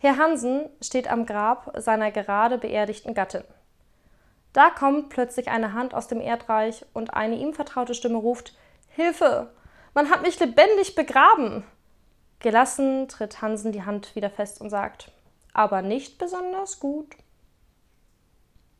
Herr Hansen steht am Grab seiner gerade beerdigten Gattin. Da kommt plötzlich eine Hand aus dem Erdreich und eine ihm vertraute Stimme ruft: Hilfe! Man hat mich lebendig begraben! Gelassen tritt Hansen die Hand wieder fest und sagt: Aber nicht besonders gut.